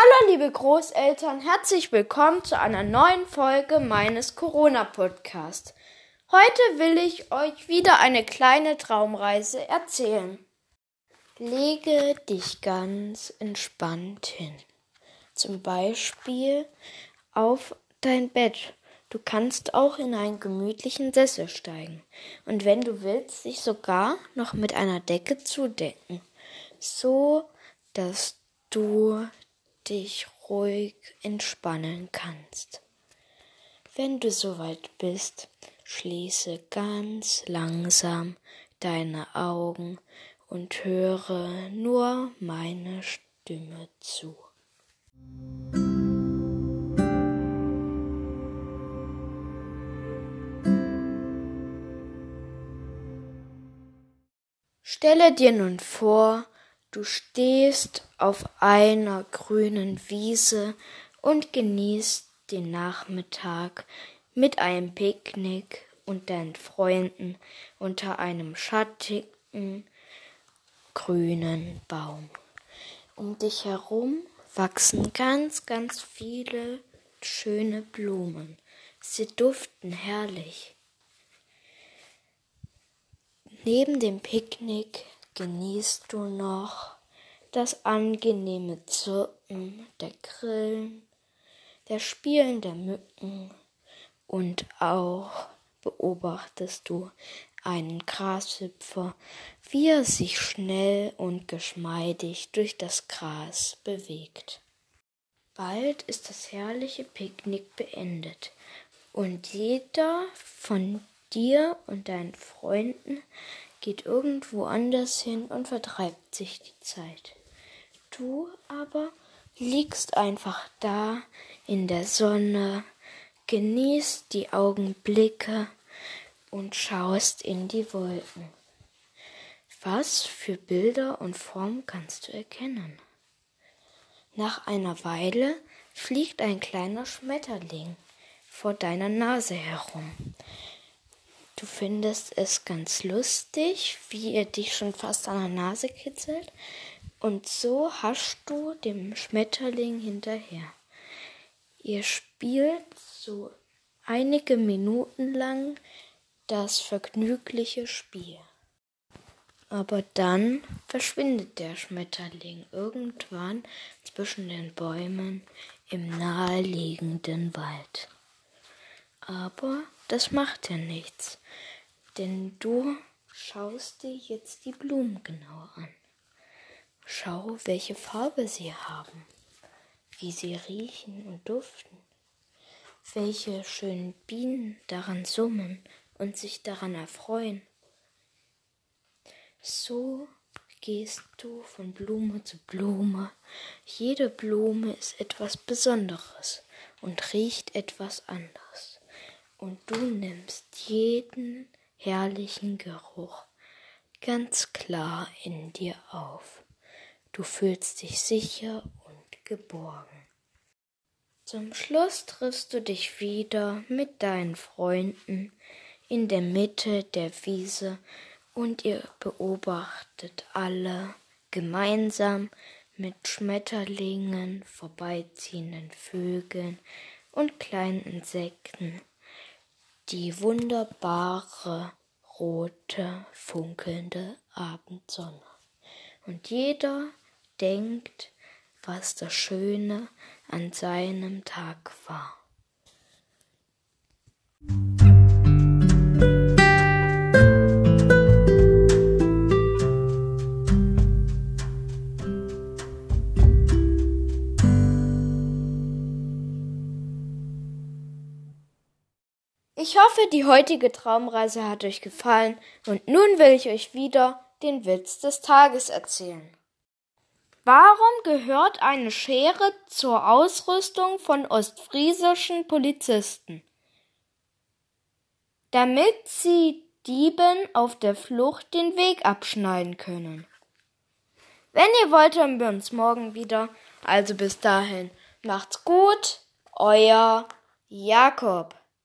Hallo liebe Großeltern, herzlich willkommen zu einer neuen Folge meines Corona-Podcasts. Heute will ich euch wieder eine kleine Traumreise erzählen. Lege dich ganz entspannt hin. Zum Beispiel auf dein Bett. Du kannst auch in einen gemütlichen Sessel steigen. Und wenn du willst, dich sogar noch mit einer Decke zudecken. So, dass du dich ruhig entspannen kannst. Wenn du soweit bist, schließe ganz langsam deine Augen und höre nur meine Stimme zu. Stelle dir nun vor, Du stehst auf einer grünen Wiese und genießt den Nachmittag mit einem Picknick und deinen Freunden unter einem schattigen grünen Baum. Um dich herum wachsen ganz, ganz viele schöne Blumen. Sie duften herrlich. Neben dem Picknick genießt du noch das angenehme Zirpen der Grillen, der Spielen der Mücken und auch beobachtest du einen Grashüpfer, wie er sich schnell und geschmeidig durch das Gras bewegt. Bald ist das herrliche Picknick beendet und jeder von dir und deinen Freunden geht irgendwo anders hin und vertreibt sich die Zeit. Du aber liegst einfach da in der Sonne, genießt die Augenblicke und schaust in die Wolken. Was für Bilder und Formen kannst du erkennen? Nach einer Weile fliegt ein kleiner Schmetterling vor deiner Nase herum. Du findest es ganz lustig, wie er dich schon fast an der Nase kitzelt. Und so haschst du dem Schmetterling hinterher. Ihr spielt so einige Minuten lang das vergnügliche Spiel. Aber dann verschwindet der Schmetterling irgendwann zwischen den Bäumen im naheliegenden Wald. Aber das macht ja nichts, denn du schaust dir jetzt die Blumen genauer an. Schau, welche Farbe sie haben, wie sie riechen und duften, welche schönen Bienen daran summen und sich daran erfreuen. So gehst du von Blume zu Blume. Jede Blume ist etwas Besonderes und riecht etwas anders und du nimmst jeden herrlichen Geruch ganz klar in dir auf. Du fühlst dich sicher und geborgen. Zum Schluss triffst du dich wieder mit deinen Freunden in der Mitte der Wiese und ihr beobachtet alle gemeinsam mit Schmetterlingen, vorbeiziehenden Vögeln und kleinen Insekten die wunderbare rote funkelnde Abendsonne. Und jeder denkt, was das Schöne an seinem Tag war. Ich hoffe, die heutige Traumreise hat euch gefallen und nun will ich euch wieder den Witz des Tages erzählen. Warum gehört eine Schere zur Ausrüstung von ostfriesischen Polizisten? Damit sie Dieben auf der Flucht den Weg abschneiden können. Wenn ihr wollt, hören wir uns morgen wieder. Also bis dahin, macht's gut, euer Jakob.